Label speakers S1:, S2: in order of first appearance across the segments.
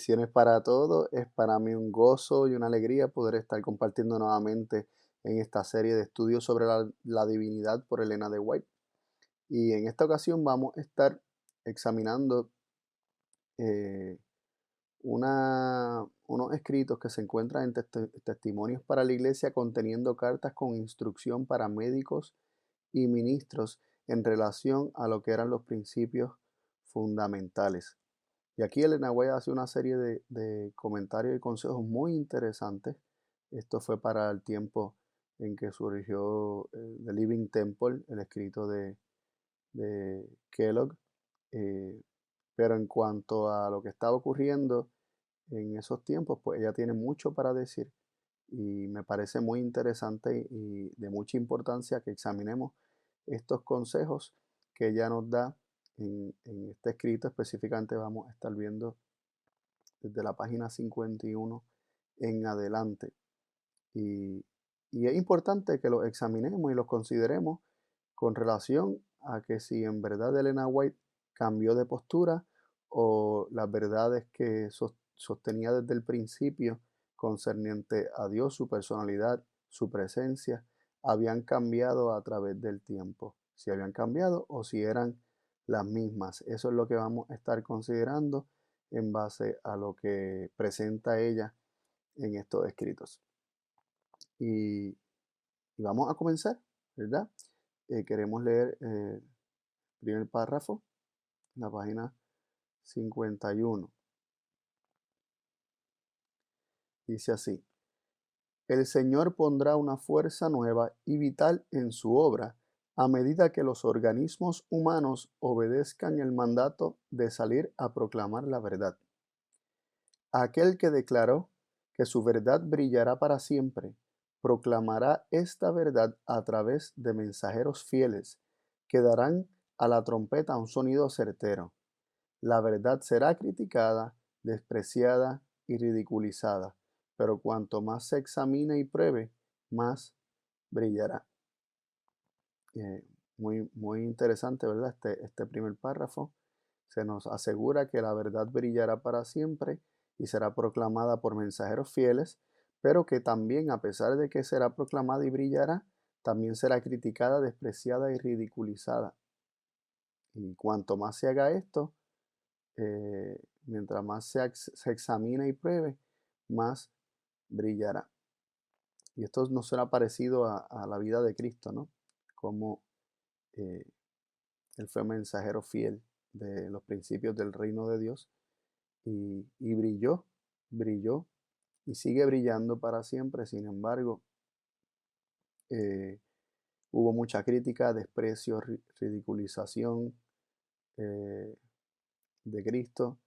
S1: Bendiciones para todos. Es para mí un gozo y una alegría poder estar compartiendo nuevamente en esta serie de estudios sobre la, divinidad por Elena de White. Y en esta ocasión vamos a estar examinando eh, una, unos escritos que se encuentran en testimonios para la iglesia conteniendo cartas con instrucción para médicos y ministros en relación a lo que eran los principios fundamentales. Y aquí Elena White hace una serie de, comentarios y consejos muy interesantes. Esto fue para el tiempo en que surgió eh, The Living Temple, el escrito de, Kellogg. Eh, pero en cuanto a lo que estaba ocurriendo en esos tiempos, pues ella tiene mucho para decir y me parece muy interesante y de mucha importancia que examinemos estos consejos que ella nos da en, este escrito específicamente vamos a estar viendo desde la página 51 en adelante. Y, es importante que lo examinemos y los consideremos con relación a que si en verdad Elena White cambió de postura o las verdades que sostenía desde el principio concerniente a Dios, su personalidad, su presencia, habían cambiado a través del tiempo. Si habían cambiado o si eran las mismas. Eso es lo que vamos a estar considerando en base a lo que presenta ella en estos escritos. Y, vamos a comenzar, ¿verdad? Eh, queremos leer eh, el primer párrafo, la página 51. Dice así, el Señor pondrá una fuerza nueva y vital en su obra a medida que los organismos humanos obedezcan el mandato de salir a proclamar la verdad. Aquel que declaró que su verdad brillará para siempre, proclamará esta verdad a través de mensajeros fieles, que darán a la trompeta un sonido certero. La verdad será criticada, despreciada y ridiculizada, pero cuanto más se examine y pruebe, más brillará. Muy, muy interesante, ¿verdad? Este, este primer párrafo se nos asegura que la verdad brillará para siempre y será proclamada por mensajeros fieles, pero que también, a pesar de que será proclamada y brillará, también será criticada, despreciada y ridiculizada. Y cuanto más se haga esto, eh, mientras más se, se, examine y pruebe, más brillará. Y esto no será parecido a, a la vida de Cristo, ¿no? Como eh, él fue mensajero fiel de los principios del reino de Dios y, brilló, brilló y sigue brillando para siempre. Sin embargo, eh, hubo mucha crítica, desprecio, ridiculización eh, de Cristo,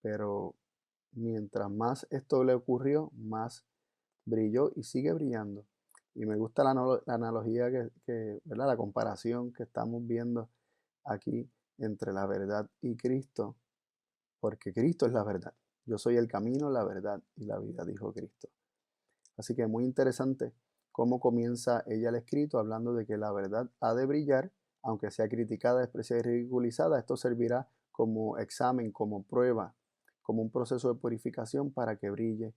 S1: pero mientras más esto le ocurrió, más brilló y sigue brillando. Y me gusta la, analogía que, ¿verdad? La comparación que estamos viendo aquí entre la verdad y Cristo, porque Cristo es la verdad. Yo soy el camino, la verdad y la vida, dijo Cristo. Así que muy interesante cómo comienza ella el escrito hablando de que la verdad ha de brillar, aunque sea criticada, despreciada y ridiculizada. Esto servirá como examen, como prueba, como un proceso de purificación para que brille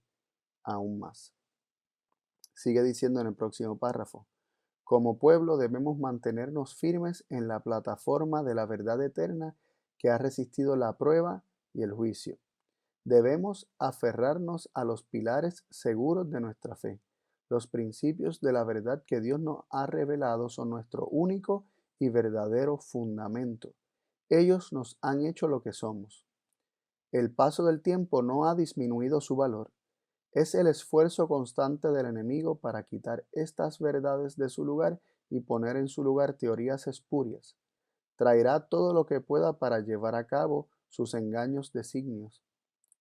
S1: aún más. Sigue diciendo en el próximo párrafo, como pueblo debemos mantenernos firmes en la plataforma de la verdad eterna que ha resistido la prueba y el juicio. Debemos aferrarnos a los pilares seguros de nuestra fe. Los principios de la verdad que Dios nos ha revelado son nuestro único y verdadero fundamento. Ellos nos han hecho lo que somos. El paso del tiempo no ha disminuido su valor. Es el esfuerzo constante del enemigo para quitar estas verdades de su lugar y poner en su lugar teorías espurias. Traerá todo lo que pueda para llevar a cabo sus engaños designios,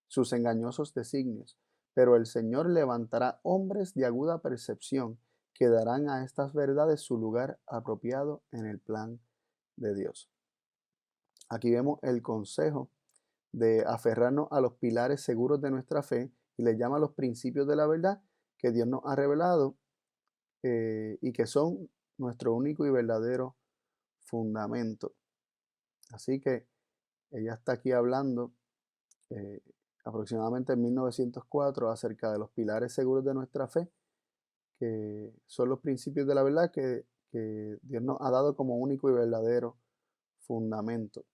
S1: sus engañosos designios, pero el Señor levantará hombres de aguda percepción que darán a estas verdades su lugar apropiado en el plan de Dios. Aquí vemos el consejo de aferrarnos a los pilares seguros de nuestra fe y le llama los principios de la verdad que Dios nos ha revelado eh, y que son nuestro único y verdadero fundamento. Así que ella está aquí hablando eh, aproximadamente en 1904 acerca de los pilares seguros de nuestra fe, que son los principios de la verdad que, que Dios nos ha dado como único y verdadero fundamento.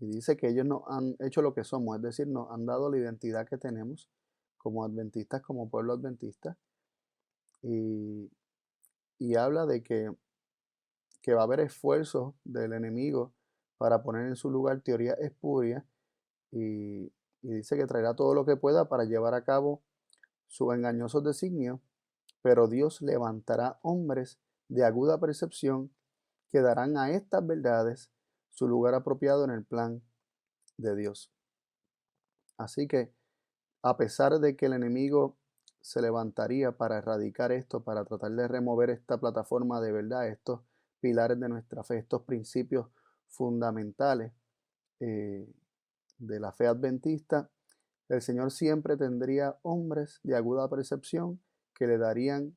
S1: Y dice que ellos nos han hecho lo que somos, es decir, nos han dado la identidad que tenemos como adventistas, como pueblo adventista. Y, y habla de que, que va a haber esfuerzos del enemigo para poner en su lugar teoría espuria y, y dice que traerá todo lo que pueda para llevar a cabo sus engañosos designios, pero Dios levantará hombres de aguda percepción que darán a estas verdades su lugar apropiado en el plan de Dios. Así que, a pesar de que el enemigo se levantaría para erradicar esto, para tratar de remover esta plataforma de verdad, estos pilares de nuestra fe, estos principios fundamentales eh, de la fe adventista, el Señor siempre tendría hombres de aguda percepción que le darían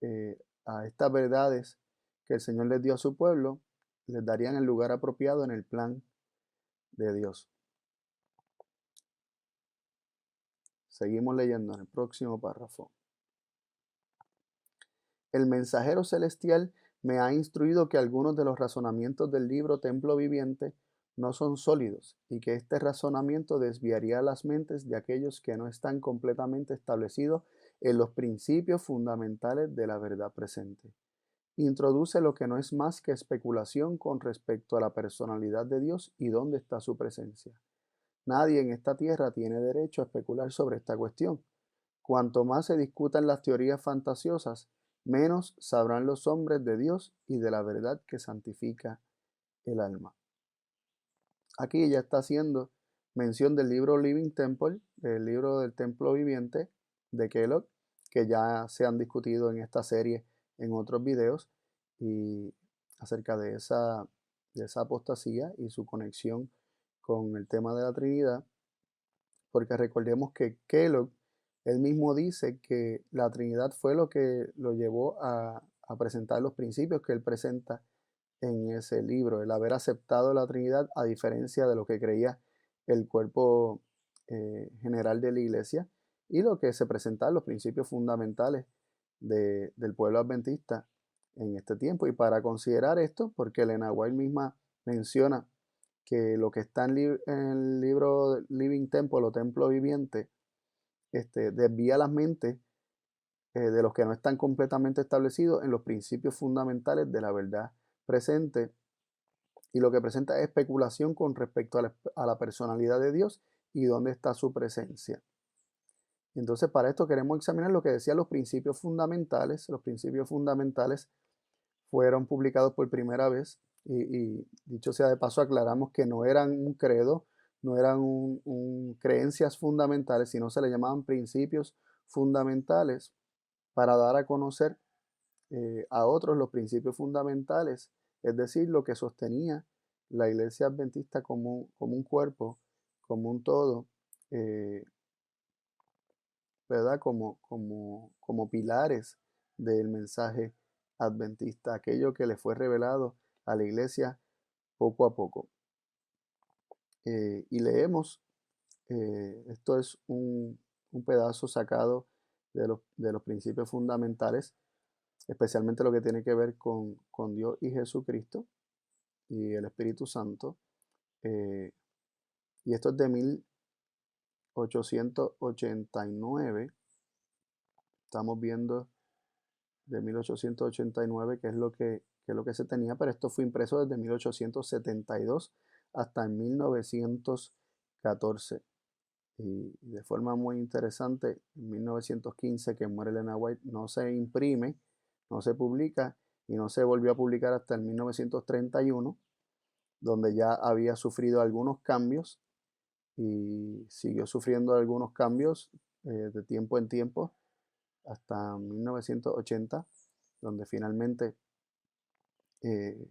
S1: eh, a estas verdades que el Señor les dio a su pueblo, les darían el lugar apropiado en el plan de Dios. Seguimos leyendo en el próximo párrafo. El mensajero celestial me ha instruido que algunos de los razonamientos del libro Templo Viviente no son sólidos y que este razonamiento desviaría las mentes de aquellos que no están completamente establecidos en los principios fundamentales de la verdad presente introduce lo que no es más que especulación con respecto a la personalidad de Dios y dónde está su presencia. Nadie en esta tierra tiene derecho a especular sobre esta cuestión. Cuanto más se discutan las teorías fantasiosas, menos sabrán los hombres de Dios y de la verdad que santifica el alma. Aquí ya está haciendo mención del libro Living Temple, del libro del templo viviente de Kellogg, que ya se han discutido en esta serie en otros videos y acerca de esa, de esa apostasía y su conexión con el tema de la Trinidad, porque recordemos que Kellogg, él mismo dice que la Trinidad fue lo que lo llevó a, presentar los principios que él presenta en ese libro, el haber aceptado la Trinidad a diferencia de lo que creía el cuerpo eh, general de la iglesia y lo que se presenta los principios fundamentales del pueblo adventista en este tiempo. Y para considerar esto, porque Elena White misma menciona que lo que está en, el libro Living Temple o Templo Viviente este, desvía las mentes eh, de los que no están completamente establecidos en los principios fundamentales de la verdad presente y lo que presenta es especulación con respecto a la personalidad de Dios y dónde está su presencia. Entonces, para esto queremos examinar lo que decían los principios fundamentales. Los principios fundamentales fueron publicados por primera vez y, dicho sea de paso, aclaramos que no eran un credo, no eran un, creencias fundamentales, sino se le llamaban principios fundamentales para dar a conocer eh, a otros los principios fundamentales, es decir, lo que sostenía la iglesia adventista como, como un cuerpo, como un todo, eh, ¿verdad? Como, como, como pilares del mensaje adventista, aquello que le fue revelado a la iglesia poco a poco. Eh, y leemos, eh, esto es un, pedazo sacado de los, de los, principios fundamentales, especialmente lo que tiene que ver con, con Dios y Jesucristo y el Espíritu Santo. Eh, y esto es de 1889. Estamos viendo de 1889, que es lo que, es lo que se tenía, pero esto fue impreso desde 1872 hasta 1914. Y de forma muy interesante, en 1915 que muere Elena White, no se imprime, no se publica y no se volvió a publicar hasta el 1931, donde ya había sufrido algunos cambios y siguió sufriendo algunos cambios eh, de tiempo en tiempo hasta 1980, donde finalmente eh,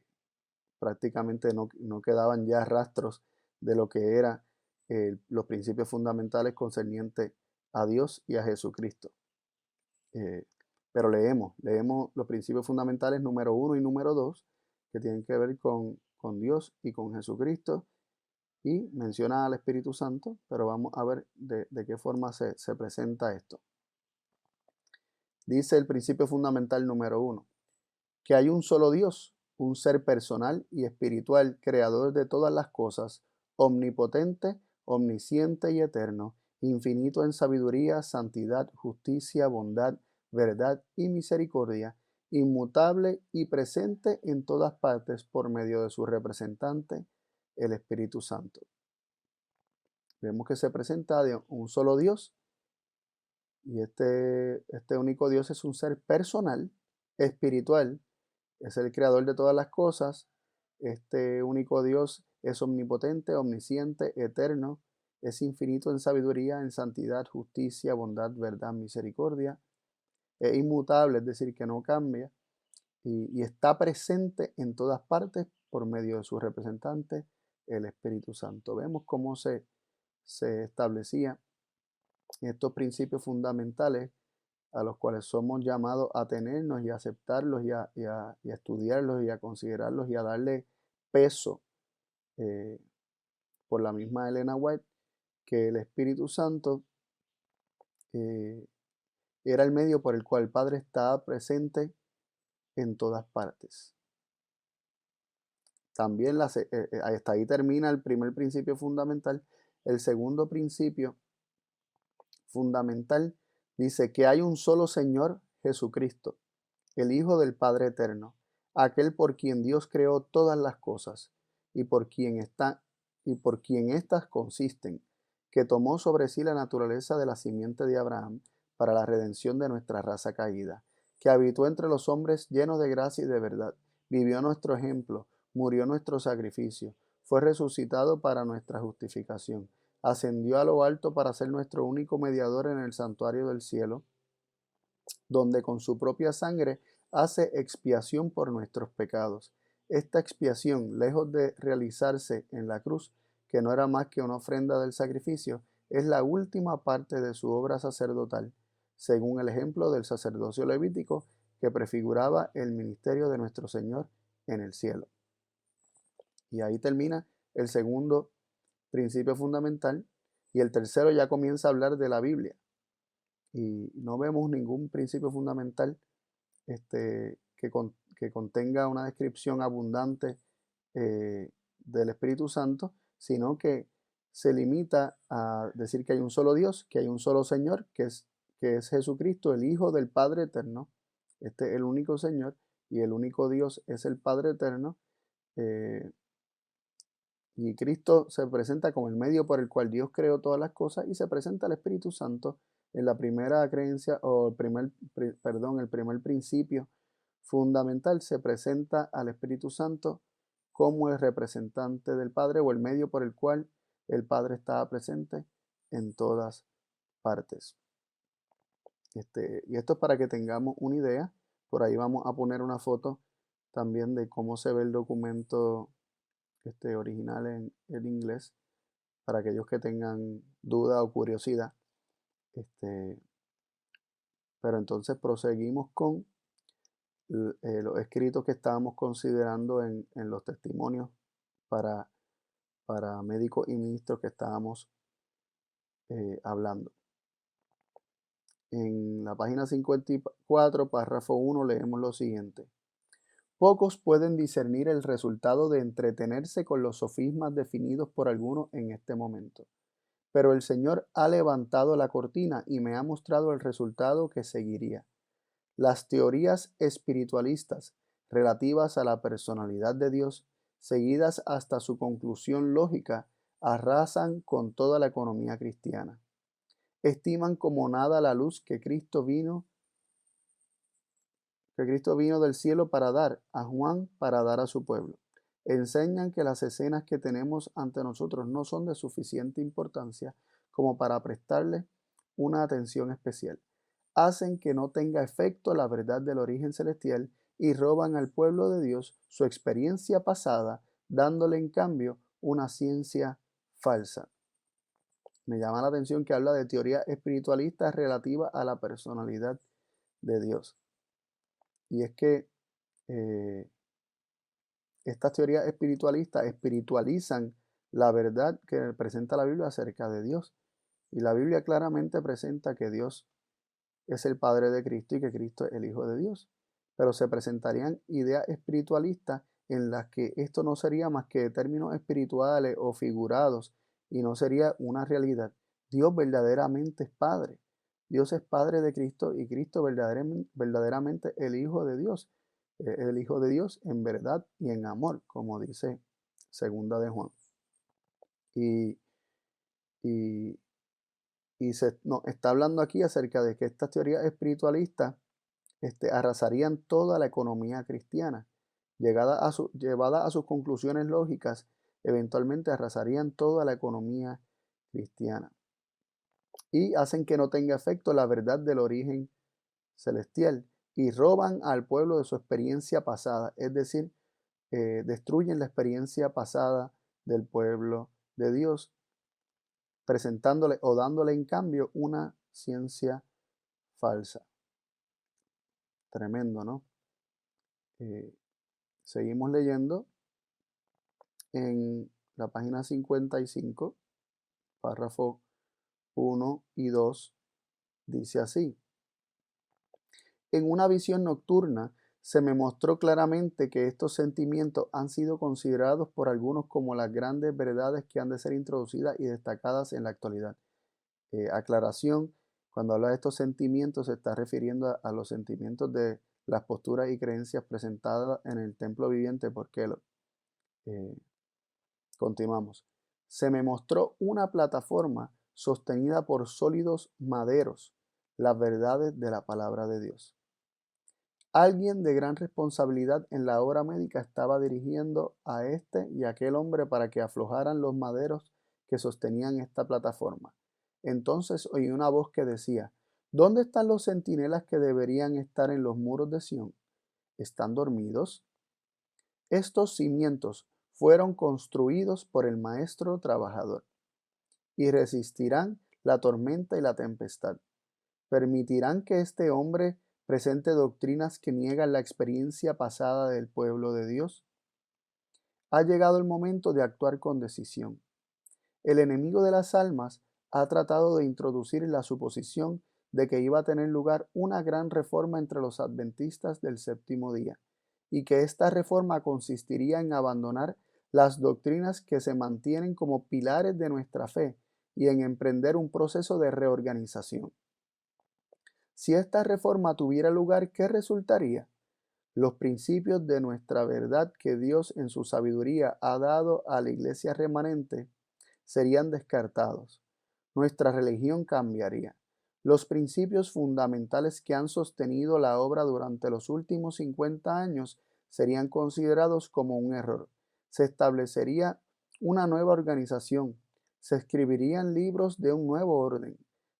S1: prácticamente no, quedaban ya rastros de lo que eran eh, los principios fundamentales concernientes a Dios y a Jesucristo. Pero leemos, leemos los principios fundamentales número uno y número dos, que tienen que ver con, con Dios y con Jesucristo, y menciona al Espíritu Santo, pero vamos a ver de, qué forma se, presenta esto. Dice el principio fundamental número uno, que hay un solo Dios, un ser personal y espiritual, creador de todas las cosas, omnipotente, omnisciente y eterno, infinito en sabiduría, santidad, justicia, bondad, verdad y misericordia, inmutable y presente en todas partes por medio de su representante, el Espíritu Santo. Vemos que se presenta de un solo Dios y este, este único Dios es un ser personal, espiritual, es el creador de todas las cosas. Este único Dios es omnipotente, omnisciente, eterno, es infinito en sabiduría, en santidad, justicia, bondad, verdad, misericordia. Es inmutable, es decir, que no cambia y, está presente en todas partes por medio de su representante, el Espíritu Santo. Vemos cómo se, se establecía estos principios fundamentales a los cuales somos llamados a tenernos y a aceptarlos y a, estudiarlos y a considerarlos y a darle peso eh, por la misma Elena White, que el Espíritu Santo eh, era el medio por el cual el Padre estaba presente en todas partes. También eh, eh, hasta ahí termina el primer principio fundamental. El segundo principio fundamental dice que hay un solo Señor Jesucristo, el Hijo del Padre Eterno, aquel por quien Dios creó todas las cosas y por quien está y por quien éstas consisten, que tomó sobre sí la naturaleza de la simiente de Abraham para la redención de nuestra raza caída que habitó entre los hombres lleno de gracia y de verdad, vivió nuestro ejemplo, murió nuestro sacrificio, fue resucitado para nuestra justificación, ascendió a lo alto para ser nuestro único mediador en el santuario del cielo, donde con su propia sangre hace expiación por nuestros pecados. Esta expiación, lejos de realizarse en la cruz, que no era más que una ofrenda del sacrificio, es la última parte de su obra sacerdotal según el ejemplo del sacerdocio levítico que prefiguraba el ministerio de nuestro Señor en el cielo. Y ahí termina el segundo principio fundamental y el tercero ya comienza a hablar de la Biblia. Y no vemos ningún principio fundamental este, que, que contenga una descripción abundante eh, del Espíritu Santo, sino que se limita a decir que hay un solo Dios, que hay un solo Señor, que es que es Jesucristo, el Hijo del Padre Eterno. Este es el único Señor y el único Dios es el Padre Eterno. Eh, y Cristo se presenta como el medio por el cual Dios creó todas las cosas y se presenta el Espíritu Santo en la primera creencia o el primer, perdón, el primer principio fundamental se presenta al Espíritu Santo como el representante del Padre o el medio por el cual el Padre estaba presente en todas partes. Este, y esto es para que tengamos una idea. Por ahí vamos a poner una foto también de cómo se ve el documento este, original en, el inglés para aquellos que tengan duda o curiosidad. Este, pero entonces proseguimos con eh, los escritos que estábamos considerando en, los testimonios para, para médicos y ministros que estábamos eh, hablando. En la página 54, párrafo 1, leemos lo siguiente. Pocos pueden discernir el resultado de entretenerse con los sofismas definidos por algunos en este momento. Pero el Señor ha levantado la cortina y me ha mostrado el resultado que seguiría. Las teorías espiritualistas relativas a la personalidad de Dios, seguidas hasta su conclusión lógica, arrasan con toda la economía cristiana estiman como nada la luz que Cristo vino que Cristo vino del cielo para dar a Juan para dar a su pueblo. Enseñan que las escenas que tenemos ante nosotros no son de suficiente importancia como para prestarle una atención especial. Hacen que no tenga efecto la verdad del origen celestial y roban al pueblo de Dios su experiencia pasada, dándole en cambio una ciencia falsa. Me llama la atención que habla de teoría espiritualista relativa a la personalidad de Dios. Y es que eh, estas teorías espiritualistas espiritualizan la verdad que presenta la Biblia acerca de Dios. Y la Biblia claramente presenta que Dios es el Padre de Cristo y que Cristo es el Hijo de Dios. Pero se presentarían ideas espiritualistas en las que esto no sería más que términos espirituales o figurados y no sería una realidad. Dios verdaderamente es Padre. Dios es Padre de Cristo y Cristo verdaderamente, el Hijo de Dios. Eh, el Hijo de Dios en verdad y en amor, como dice Segunda de Juan. Y, y, se no, está hablando aquí acerca de que estas teorías espiritualistas este, arrasarían toda la economía cristiana. Llegada a su, llevada a sus conclusiones lógicas, eventualmente arrasarían toda la economía cristiana. Y hacen que no tenga efecto la verdad del origen celestial y roban al pueblo de su experiencia pasada, es decir, eh, destruyen la experiencia pasada del pueblo de Dios, presentándole o dándole en cambio una ciencia falsa. Tremendo, ¿no? Eh, seguimos leyendo en la página 55, párrafo 1 y 2, dice así. En una visión nocturna se me mostró claramente que estos sentimientos han sido considerados por algunos como las grandes verdades que han de ser introducidas y destacadas en la actualidad. Eh, aclaración, cuando habla de estos sentimientos se está refiriendo a, los sentimientos de las posturas y creencias presentadas en el templo viviente por Kellogg. Eh, continuamos. Se me mostró una plataforma sostenida por sólidos maderos, las verdades de la palabra de Dios. Alguien de gran responsabilidad en la obra médica estaba dirigiendo a este y aquel hombre para que aflojaran los maderos que sostenían esta plataforma. Entonces oí una voz que decía, ¿Dónde están los centinelas que deberían estar en los muros de Sión? ¿Están dormidos? Estos cimientos fueron construidos por el maestro trabajador y resistirán la tormenta y la tempestad. Permitirán que este hombre presente doctrinas que niegan la experiencia pasada del pueblo de Dios? Ha llegado el momento de actuar con decisión. El enemigo de las almas ha tratado de introducir la suposición de que iba a tener lugar una gran reforma entre los adventistas del séptimo día, y que esta reforma consistiría en abandonar las doctrinas que se mantienen como pilares de nuestra fe y en emprender un proceso de reorganización. Si esta reforma tuviera lugar, ¿qué resultaría? Los principios de nuestra verdad que Dios en su sabiduría ha dado a la iglesia remanente serían descartados. Nuestra religión cambiaría. Los principios fundamentales que han sostenido la obra durante los últimos 50 años serían considerados como un error. Se establecería una nueva organización. Se escribirían libros de un nuevo orden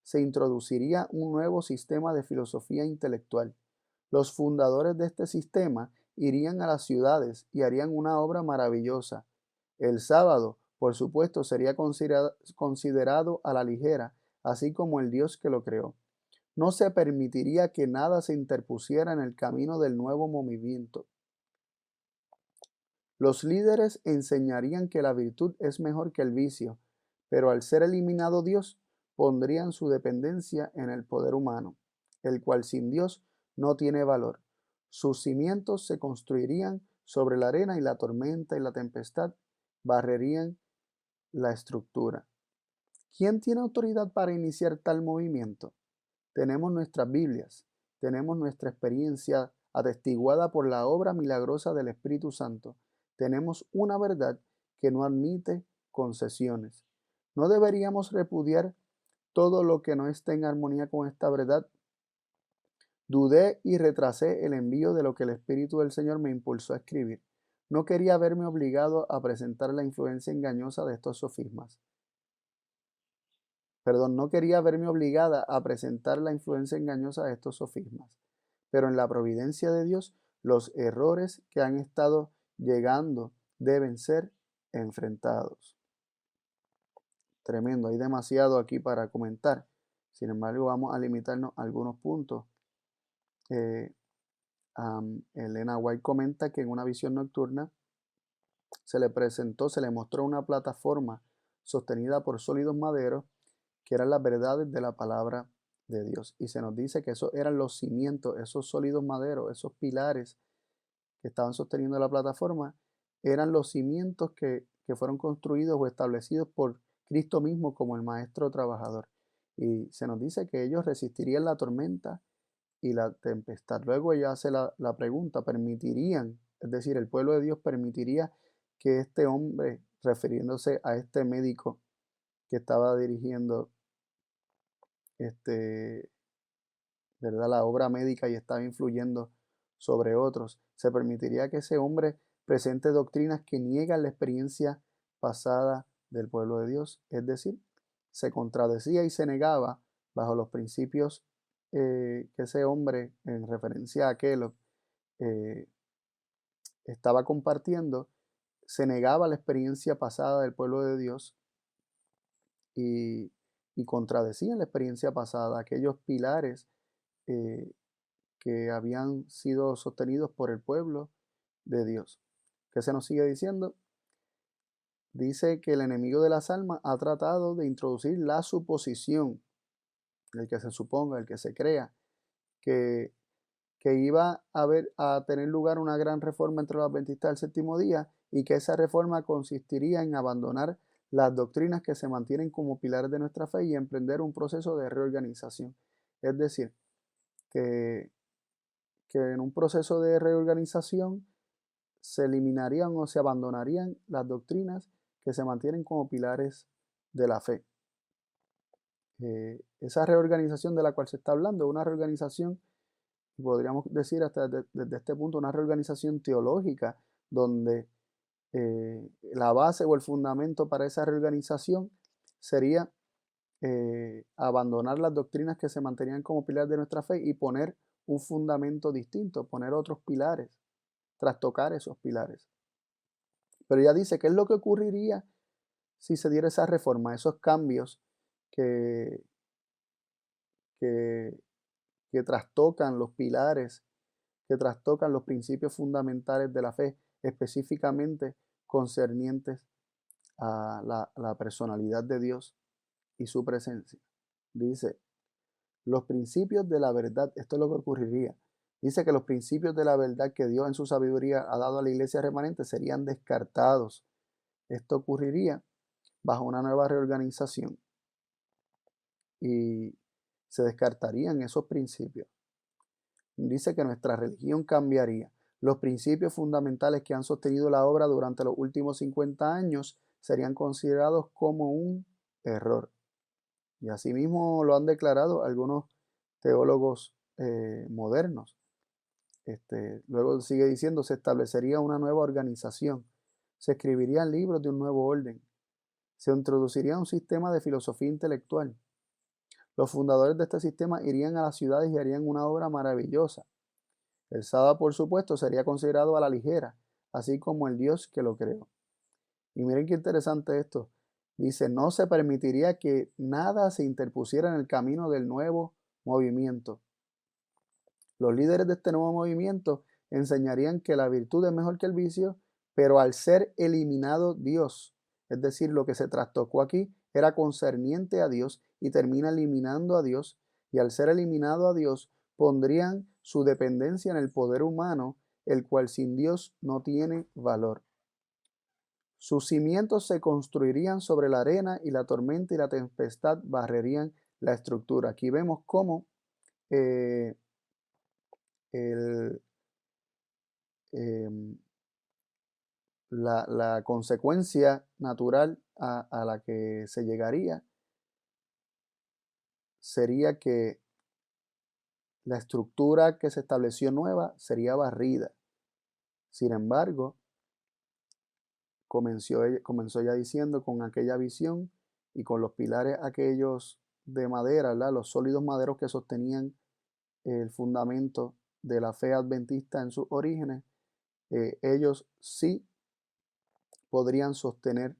S1: se introduciría un nuevo sistema de filosofía intelectual. Los fundadores de este sistema irían a las ciudades y harían una obra maravillosa. El sábado, por supuesto, sería considerado a la ligera, así como el Dios que lo creó. No se permitiría que nada se interpusiera en el camino del nuevo movimiento. Los líderes enseñarían que la virtud es mejor que el vicio, pero al ser eliminado Dios, pondrían su dependencia en el poder humano, el cual sin Dios no tiene valor. Sus cimientos se construirían sobre la arena y la tormenta y la tempestad barrerían la estructura. ¿Quién tiene autoridad para iniciar tal movimiento? Tenemos nuestras Biblias, tenemos nuestra experiencia atestiguada por la obra milagrosa del Espíritu Santo. Tenemos una verdad que no admite concesiones. No deberíamos repudiar todo lo que no esté en armonía con esta verdad. Dudé y retrasé el envío de lo que el Espíritu del Señor me impulsó a escribir. No quería verme obligado a presentar la influencia engañosa de estos sofismas. Perdón, no quería verme obligada a presentar la influencia engañosa de estos sofismas. Pero en la providencia de Dios, los errores que han estado llegando deben ser enfrentados. Tremendo, hay demasiado aquí para comentar. Sin embargo, vamos a limitarnos a algunos puntos. Eh, Elena White comenta que en una visión nocturna se le presentó, se le mostró una plataforma sostenida por sólidos maderos, que eran las verdades de la palabra de Dios. Y se nos dice que esos eran los cimientos, esos sólidos maderos, esos pilares que estaban sosteniendo la plataforma, eran los cimientos que, que fueron construidos o establecidos por Cristo mismo como el maestro trabajador. Y se nos dice que ellos resistirían la tormenta y la tempestad. Luego ella hace la, la pregunta, ¿permitirían, es decir, el pueblo de Dios permitiría que este hombre, refiriéndose a este médico que estaba dirigiendo este, ¿verdad? la obra médica y estaba influyendo sobre otros, se permitiría que ese hombre presente doctrinas que niegan la experiencia pasada del pueblo de Dios, es decir, se contradecía y se negaba bajo los principios eh, que ese hombre, en referencia a aquello, eh, estaba compartiendo, se negaba la experiencia pasada del pueblo de Dios y, y contradecía la experiencia pasada, aquellos pilares eh, que habían sido sostenidos por el pueblo de Dios. ¿Qué se nos sigue diciendo? Dice que el enemigo de las almas ha tratado de introducir la suposición, el que se suponga, el que se crea, que, que iba a, a tener lugar una gran reforma entre los adventistas del séptimo día y que esa reforma consistiría en abandonar las doctrinas que se mantienen como pilares de nuestra fe y emprender un proceso de reorganización. Es decir, que, que en un proceso de reorganización se eliminarían o se abandonarían las doctrinas que se mantienen como pilares de la fe. Eh, esa reorganización de la cual se está hablando una reorganización, podríamos decir hasta desde, este punto, una reorganización teológica, donde eh, la base o el fundamento para esa reorganización sería eh, abandonar las doctrinas que se mantenían como pilares de nuestra fe y poner un fundamento distinto, poner otros pilares, trastocar esos pilares. Pero ya dice, ¿qué es lo que ocurriría si se diera esa reforma, esos cambios que, que, que trastocan los pilares, que trastocan los principios fundamentales de la fe? específicamente concernientes a la, personalidad de Dios y su presencia. Dice, los principios de la verdad, esto es lo que ocurriría. Dice que los principios de la verdad que Dios en su sabiduría ha dado a la iglesia remanente serían descartados. Esto ocurriría bajo una nueva reorganización y se descartarían esos principios. Dice que nuestra religión cambiaría. Los principios fundamentales que han sostenido la obra durante los últimos 50 años serían considerados como un error. Y asimismo lo han declarado algunos teólogos eh, modernos. Este, luego sigue diciendo, se establecería una nueva organización, se escribirían libros de un nuevo orden, se introduciría un sistema de filosofía intelectual. Los fundadores de este sistema irían a las ciudades y harían una obra maravillosa, el sábado, por supuesto, sería considerado a la ligera, así como el Dios que lo creó. Y miren qué interesante esto. Dice, no se permitiría que nada se interpusiera en el camino del nuevo movimiento. Los líderes de este nuevo movimiento enseñarían que la virtud es mejor que el vicio, pero al ser eliminado Dios, es decir, lo que se trastocó aquí era concerniente a Dios y termina eliminando a Dios, y al ser eliminado a Dios, pondrían su dependencia en el poder humano, el cual sin Dios no tiene valor. Sus cimientos se construirían sobre la arena y la tormenta y la tempestad barrerían la estructura. Aquí vemos cómo eh, em, la, consecuencia natural a la que se llegaría sería que la estructura que se estableció nueva sería barrida. Sin embargo, comenzó, comenzó ya diciendo con aquella visión y con los pilares aquellos de madera, los sólidos maderos que sostenían el fundamento de la fe adventista en sus orígenes, eh, ellos sí podrían sostener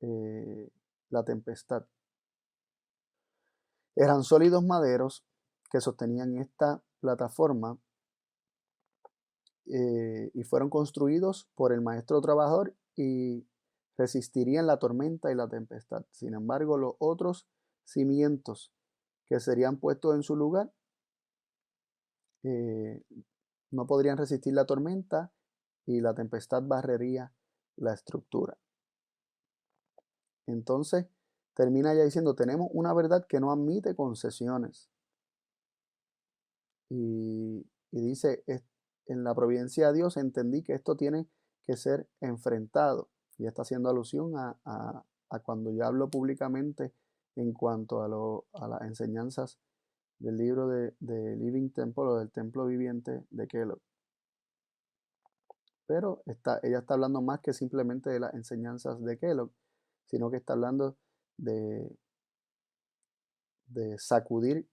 S1: eh, la tempestad. Eran sólidos maderos que sostenían esta plataforma eh, y fueron construidos por el maestro trabajador y resistirían la tormenta y la tempestad. Sin embargo, los otros cimientos que serían puestos en su lugar eh, no podrían resistir la tormenta y la tempestad barrería la estructura. Entonces, termina ya diciendo, tenemos una verdad que no admite concesiones. Y, dice, en la providencia de Dios entendí que esto tiene que ser enfrentado. Y está haciendo alusión a, cuando yo hablo públicamente en cuanto a, las enseñanzas del libro de, de, Living Temple o del templo viviente de Kellogg. Pero está, ella está hablando más que simplemente de las enseñanzas de Kellogg, sino que está hablando de, de sacudir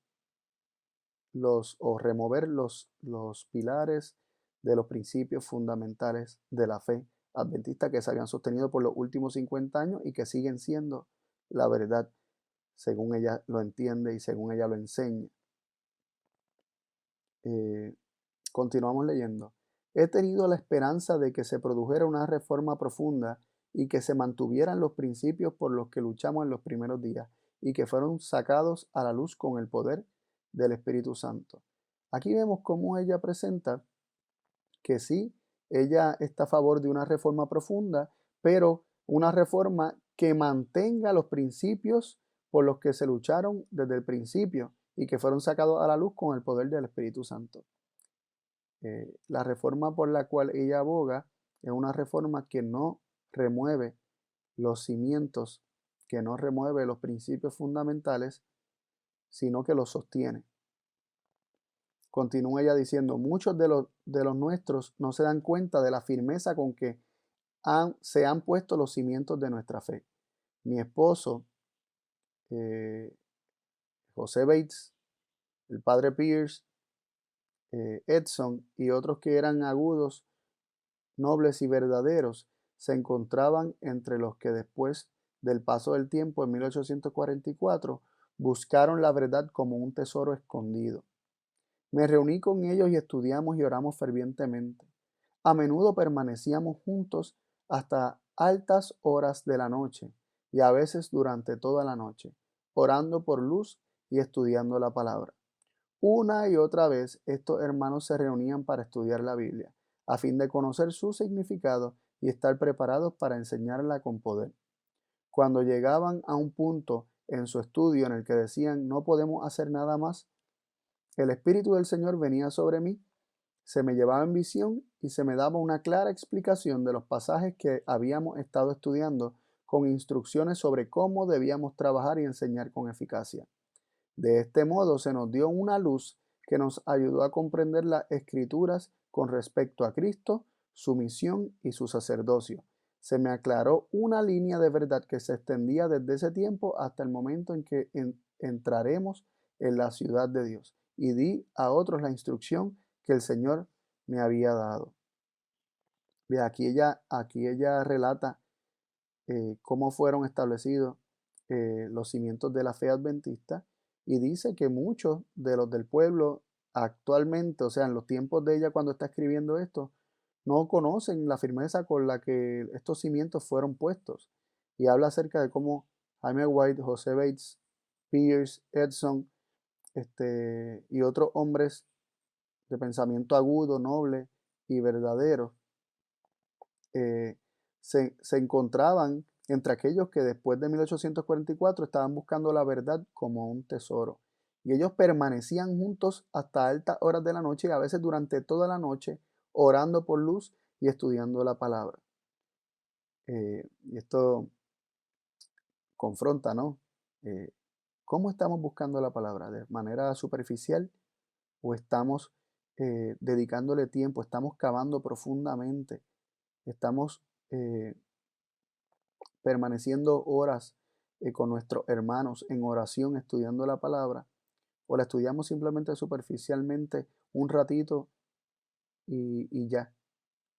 S1: los o remover los, los pilares de los principios fundamentales de la fe adventista que se habían sostenido por los últimos 50 años y que siguen siendo la verdad según ella lo entiende y según ella lo enseña. Eh, continuamos leyendo. He tenido la esperanza de que se produjera una reforma profunda y que se mantuvieran los principios por los que luchamos en los primeros días y que fueron sacados a la luz con el poder del Espíritu Santo. Aquí vemos cómo ella presenta que sí, ella está a favor de una reforma profunda, pero una reforma que mantenga los principios por los que se lucharon desde el principio y que fueron sacados a la luz con el poder del Espíritu Santo. Eh, la reforma por la cual ella aboga es una reforma que no remueve los cimientos, que no remueve los principios fundamentales, sino que los sostiene. Continúa ella diciendo, muchos de los, de los nuestros no se dan cuenta de la firmeza con que se han puesto los cimientos de nuestra fe. Mi esposo, eh, José Bates, el padre Pierce, eh, Edson y otros que eran agudos, nobles y verdaderos, se encontraban entre los que después del paso del tiempo en 1844 buscaron la verdad como un tesoro escondido. Me reuní con ellos y estudiamos y oramos fervientemente. A menudo permanecíamos juntos hasta altas horas de la noche y a veces durante toda la noche, orando por luz y estudiando la palabra. Una y otra vez estos hermanos se reunían para estudiar la Biblia, a fin de conocer su significado y estar preparados para enseñarla con poder. Cuando llegaban a un punto en su estudio en el que decían no podemos hacer nada más, el Espíritu del Señor venía sobre mí, se me llevaba en visión y se me daba una clara explicación de los pasajes que habíamos estado estudiando con instrucciones sobre cómo debíamos trabajar y enseñar con eficacia. De este modo se nos dio una luz que nos ayudó a comprender las escrituras con respecto a Cristo, su misión y su sacerdocio. Se me aclaró una línea de verdad que se extendía desde ese tiempo hasta el momento en que entraremos en la ciudad de Dios y di a otros la instrucción que el Señor me había dado. Aquí ella, aquí ella relata eh, cómo fueron establecidos eh, los cimientos de la fe adventista y dice que muchos de los del pueblo actualmente, o sea, en los tiempos de ella cuando está escribiendo esto, no conocen la firmeza con la que estos cimientos fueron puestos. Y habla acerca de cómo Jaime White, José Bates, Pierce, Edson este, y otros hombres de pensamiento agudo, noble y verdadero eh, se, se encontraban entre aquellos que después de 1844 estaban buscando la verdad como un tesoro. Y ellos permanecían juntos hasta altas horas de la noche y a veces durante toda la noche orando por luz y estudiando la palabra. Eh, y esto confronta, ¿no? Eh, ¿Cómo estamos buscando la palabra? ¿De manera superficial o estamos eh, dedicándole tiempo? ¿Estamos cavando profundamente? ¿Estamos permaneciendo horas con nuestros hermanos en oración estudiando la palabra? ¿O la estudiamos simplemente superficialmente un ratito y, ya.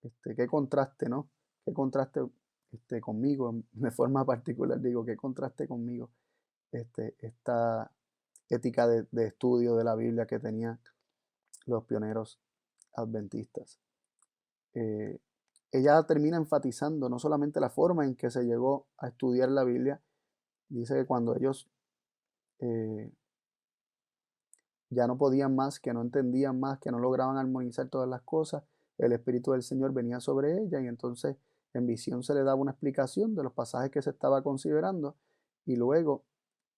S1: Este, qué contraste, ¿no? Qué contraste este, conmigo, de forma particular digo, qué contraste conmigo este, esta ética de, estudio de la Biblia que tenían los pioneros adventistas. eh, ella termina enfatizando no solamente la forma en que se llegó a estudiar la Biblia, dice que cuando ellos eh, ya no podían más, que no entendían más, que no lograban armonizar todas las cosas, el Espíritu del Señor venía sobre ella y entonces en visión se le daba una explicación de los pasajes que se estaba considerando y luego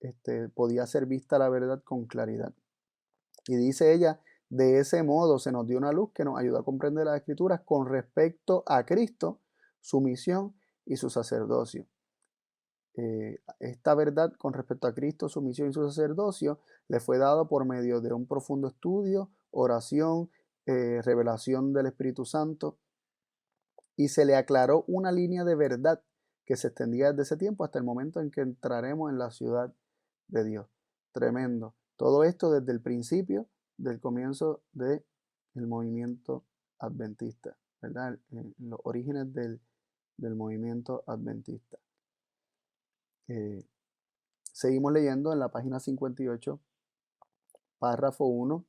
S1: este, podía ser vista la verdad con claridad. Y dice ella, de ese modo se nos dio una luz que nos ayuda a comprender las escrituras con respecto a Cristo, su misión y su sacerdocio. Eh, esta verdad con respecto a Cristo, su misión y su sacerdocio le fue dado por medio de un profundo estudio, oración, eh, revelación del Espíritu Santo y se le aclaró una línea de verdad que se extendía desde ese tiempo hasta el momento en que entraremos en la ciudad de Dios. Tremendo. Todo esto desde el principio del comienzo del movimiento adventista, ¿verdad? En los orígenes del, movimiento adventista. Eh, seguimos leyendo en la página 58, párrafo 1,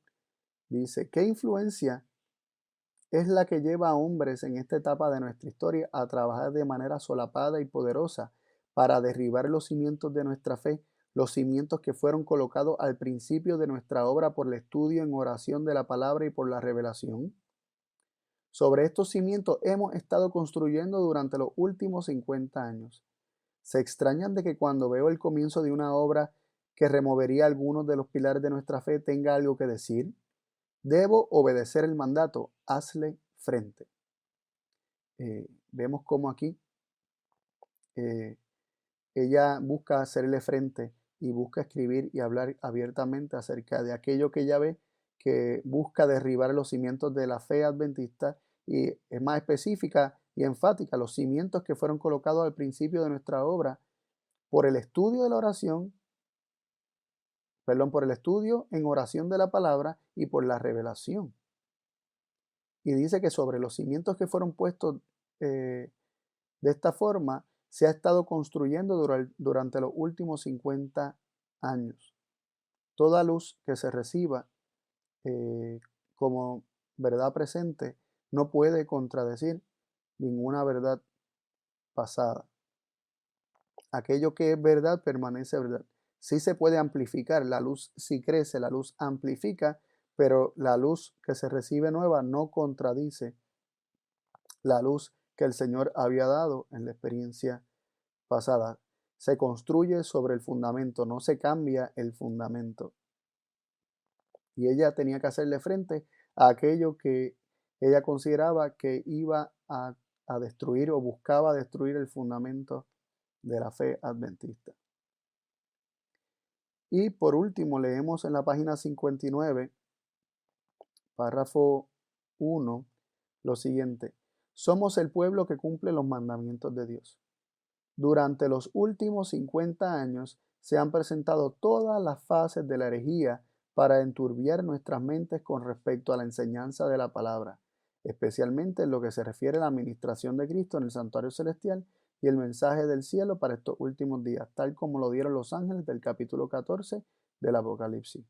S1: dice, ¿qué influencia es la que lleva a hombres en esta etapa de nuestra historia a trabajar de manera solapada y poderosa para derribar los cimientos de nuestra fe los cimientos que fueron colocados al principio de nuestra obra por el estudio en oración de la palabra y por la revelación? Sobre estos cimientos hemos estado construyendo durante los últimos 50 años. ¿Se extrañan de que cuando veo el comienzo de una obra que removería algunos de los pilares de nuestra fe tenga algo que decir? Debo obedecer el mandato, hazle frente. Eh, vemos cómo aquí eh, ella busca hacerle frente y busca escribir y hablar abiertamente acerca de aquello que ella ve que busca derribar los cimientos de la fe adventista y es más específica y enfática, los cimientos que fueron colocados al principio de nuestra obra por el estudio de la oración, perdón, por el estudio en oración de la palabra y por la revelación. Y dice que sobre los cimientos que fueron puestos eh, de esta forma, se ha estado construyendo durante los últimos 50 años. Toda luz que se reciba eh, como verdad presente no puede contradecir ninguna verdad pasada. Aquello que es verdad permanece verdad. Sí se puede amplificar, la luz si crece, la luz amplifica, pero la luz que se recibe nueva no contradice la luz que el Señor había dado en la experiencia pasada. Se construye sobre el fundamento, no se cambia el fundamento. Y ella tenía que hacerle frente a aquello que ella consideraba que iba a, a destruir o buscaba destruir el fundamento de la fe adventista. Y por último, leemos en la página 59, párrafo 1, lo siguiente. Somos el pueblo que cumple los mandamientos de Dios. Durante los últimos 50 años se han presentado todas las fases de la herejía para enturbiar nuestras mentes con respecto a la enseñanza de la palabra, especialmente en lo que se refiere a la administración de Cristo en el santuario celestial y el mensaje del cielo para estos últimos días, tal como lo dieron los ángeles del capítulo 14 del Apocalipsis.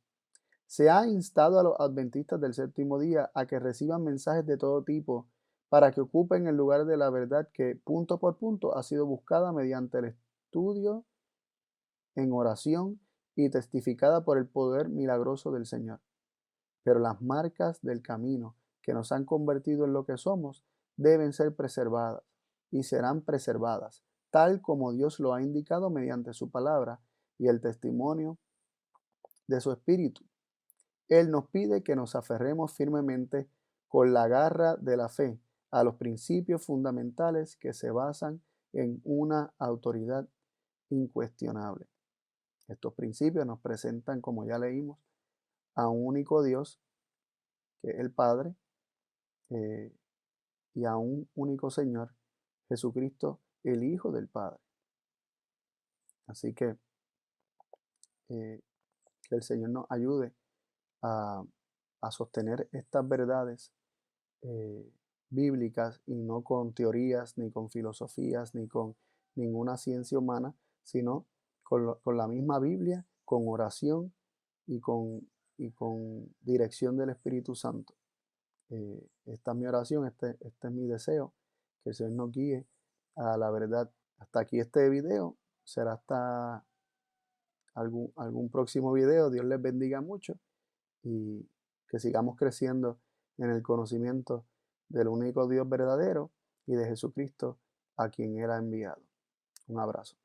S1: Se ha instado a los adventistas del séptimo día a que reciban mensajes de todo tipo para que ocupen el lugar de la verdad que punto por punto ha sido buscada mediante el estudio en oración y testificada por el poder milagroso del Señor. Pero las marcas del camino que nos han convertido en lo que somos deben ser preservadas y serán preservadas, tal como Dios lo ha indicado mediante su palabra y el testimonio de su Espíritu. Él nos pide que nos aferremos firmemente con la garra de la fe a los principios fundamentales que se basan en una autoridad incuestionable. Estos principios nos presentan, como ya leímos, a un único Dios, que es el Padre, eh, y a un único Señor, Jesucristo, el Hijo del Padre. Así que eh, que el Señor nos ayude a, sostener estas verdades eh, bíblicas y no con teorías, ni con filosofías, ni con ninguna ciencia humana, sino con, la misma Biblia, con oración y con, y con dirección del Espíritu Santo. Eh, esta es mi oración, este, este es mi deseo, que el Señor nos guíe a la verdad. Hasta aquí este video, será hasta algún, algún próximo video. Dios les bendiga mucho y que sigamos creciendo en el conocimiento del único Dios verdadero y de Jesucristo a quien Él ha enviado. Un abrazo.